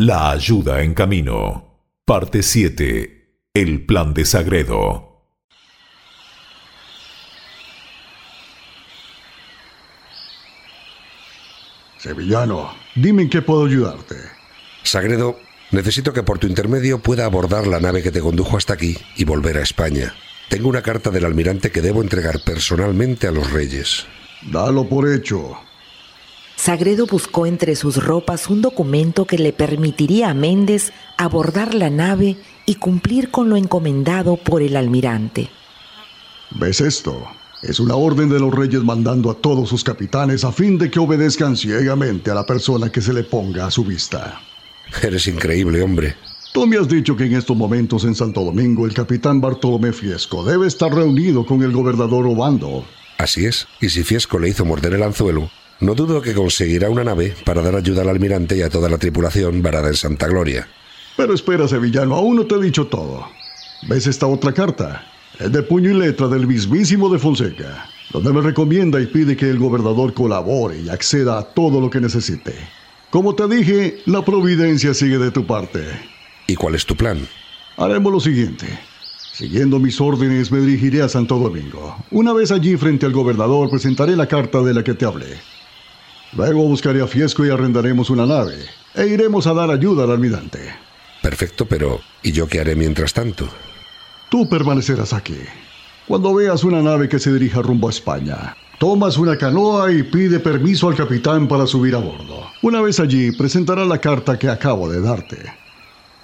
La ayuda en camino. Parte 7. El plan de Sagredo. Sevillano, dime en qué puedo ayudarte. Sagredo, necesito que por tu intermedio pueda abordar la nave que te condujo hasta aquí y volver a España. Tengo una carta del almirante que debo entregar personalmente a los reyes. Dalo por hecho. Sagredo buscó entre sus ropas un documento que le permitiría a Méndez abordar la nave y cumplir con lo encomendado por el almirante. ¿Ves esto? Es una orden de los reyes mandando a todos sus capitanes a fin de que obedezcan ciegamente a la persona que se le ponga a su vista. Eres increíble, hombre. Tú me has dicho que en estos momentos en Santo Domingo el capitán Bartolomé Fiesco debe estar reunido con el gobernador Obando. Así es, y si Fiesco le hizo morder el anzuelo, no dudo que conseguirá una nave para dar ayuda al almirante y a toda la tripulación varada en Santa Gloria. Pero espera, Sevillano, aún no te he dicho todo. ¿Ves esta otra carta? Es de puño y letra del mismísimo de Fonseca, donde me recomienda y pide que el gobernador colabore y acceda a todo lo que necesite. Como te dije, la providencia sigue de tu parte. ¿Y cuál es tu plan? Haremos lo siguiente. Siguiendo mis órdenes, me dirigiré a Santo Domingo. Una vez allí frente al gobernador, presentaré la carta de la que te hablé. Luego buscaré a Fiesco y arrendaremos una nave. E iremos a dar ayuda al almirante. Perfecto, pero ¿y yo qué haré mientras tanto? Tú permanecerás aquí. Cuando veas una nave que se dirija rumbo a España, tomas una canoa y pide permiso al capitán para subir a bordo. Una vez allí, presentará la carta que acabo de darte.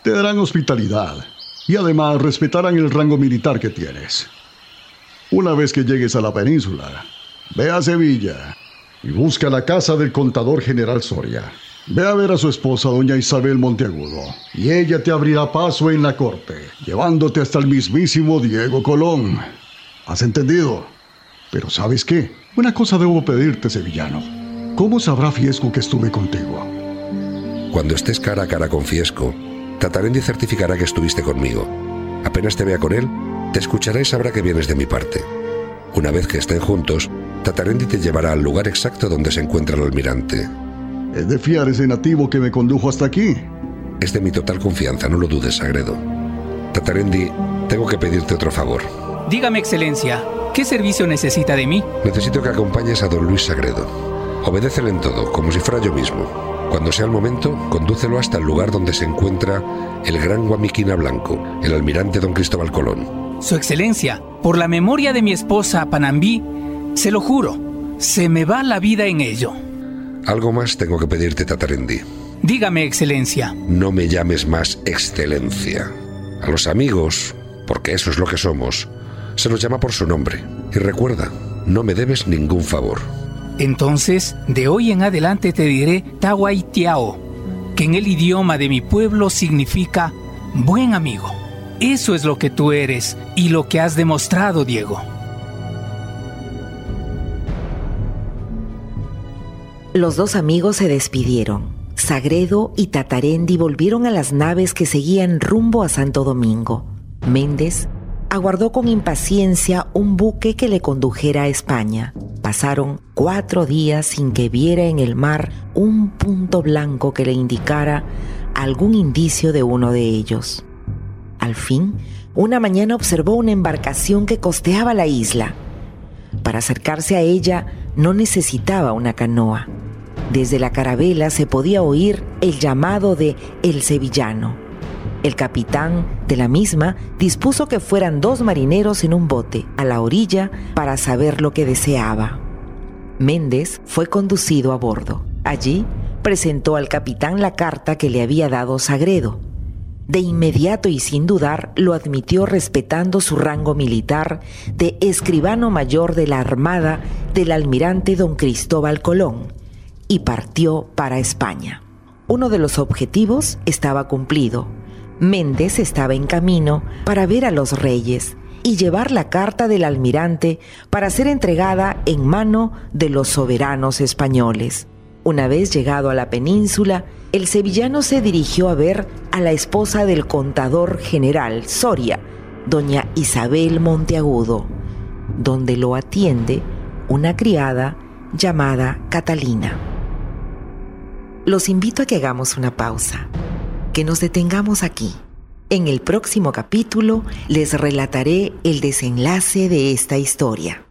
Te darán hospitalidad y además respetarán el rango militar que tienes. Una vez que llegues a la península, ve a Sevilla y busca la casa del contador general Soria. Ve a ver a su esposa, doña Isabel Monteagudo, y ella te abrirá paso en la corte, llevándote hasta el mismísimo Diego Colón. ¿Has entendido? Pero ¿sabes qué? Una cosa debo pedirte, sevillano. ¿Cómo sabrá Fiesco que estuve contigo? Cuando estés cara a cara con Fiesco, Tatarendi certificará que estuviste conmigo. Apenas te vea con él, te escuchará y sabrá que vienes de mi parte. Una vez que estén juntos, Tatarendi te llevará al lugar exacto donde se encuentra el almirante. ¿Es de fiar ese nativo que me condujo hasta aquí? Es de mi total confianza, no lo dudes, Sagredo. Tatarendi, tengo que pedirte otro favor. Dígame, Excelencia, ¿qué servicio necesita de mí? Necesito que acompañes a don Luis Sagredo. Obedécele en todo, como si fuera yo mismo. Cuando sea el momento, condúcelo hasta el lugar donde se encuentra el gran Guamiquina Blanco, el almirante don Cristóbal Colón. Su Excelencia, por la memoria de mi esposa Panambí, se lo juro, se me va la vida en ello. Algo más tengo que pedirte, Tatarendi. Dígame, Excelencia. No me llames más Excelencia. A los amigos, porque eso es lo que somos, se los llama por su nombre. Y recuerda, no me debes ningún favor. Entonces, de hoy en adelante te diré Tahuaitiao, que en el idioma de mi pueblo significa buen amigo. Eso es lo que tú eres y lo que has demostrado, Diego. Los dos amigos se despidieron. Sagredo y Tatarendi volvieron a las naves que seguían rumbo a Santo Domingo. Méndez aguardó con impaciencia un buque que le condujera a España. Pasaron cuatro días sin que viera en el mar un punto blanco que le indicara algún indicio de uno de ellos. Al fin, una mañana observó una embarcación que costeaba la isla. Para acercarse a ella no necesitaba una canoa. Desde la carabela se podía oír el llamado de El Sevillano. El capitán de la misma dispuso que fueran dos marineros en un bote a la orilla para saber lo que deseaba. Méndez fue conducido a bordo. Allí presentó al capitán la carta que le había dado Sagredo. De inmediato y sin dudar lo admitió respetando su rango militar de escribano mayor de la Armada del almirante don Cristóbal Colón y partió para España. Uno de los objetivos estaba cumplido. Méndez estaba en camino para ver a los reyes y llevar la carta del almirante para ser entregada en mano de los soberanos españoles. Una vez llegado a la península, el sevillano se dirigió a ver a la esposa del contador general Soria, doña Isabel Monteagudo, donde lo atiende una criada llamada Catalina. Los invito a que hagamos una pausa que nos detengamos aquí. En el próximo capítulo les relataré el desenlace de esta historia.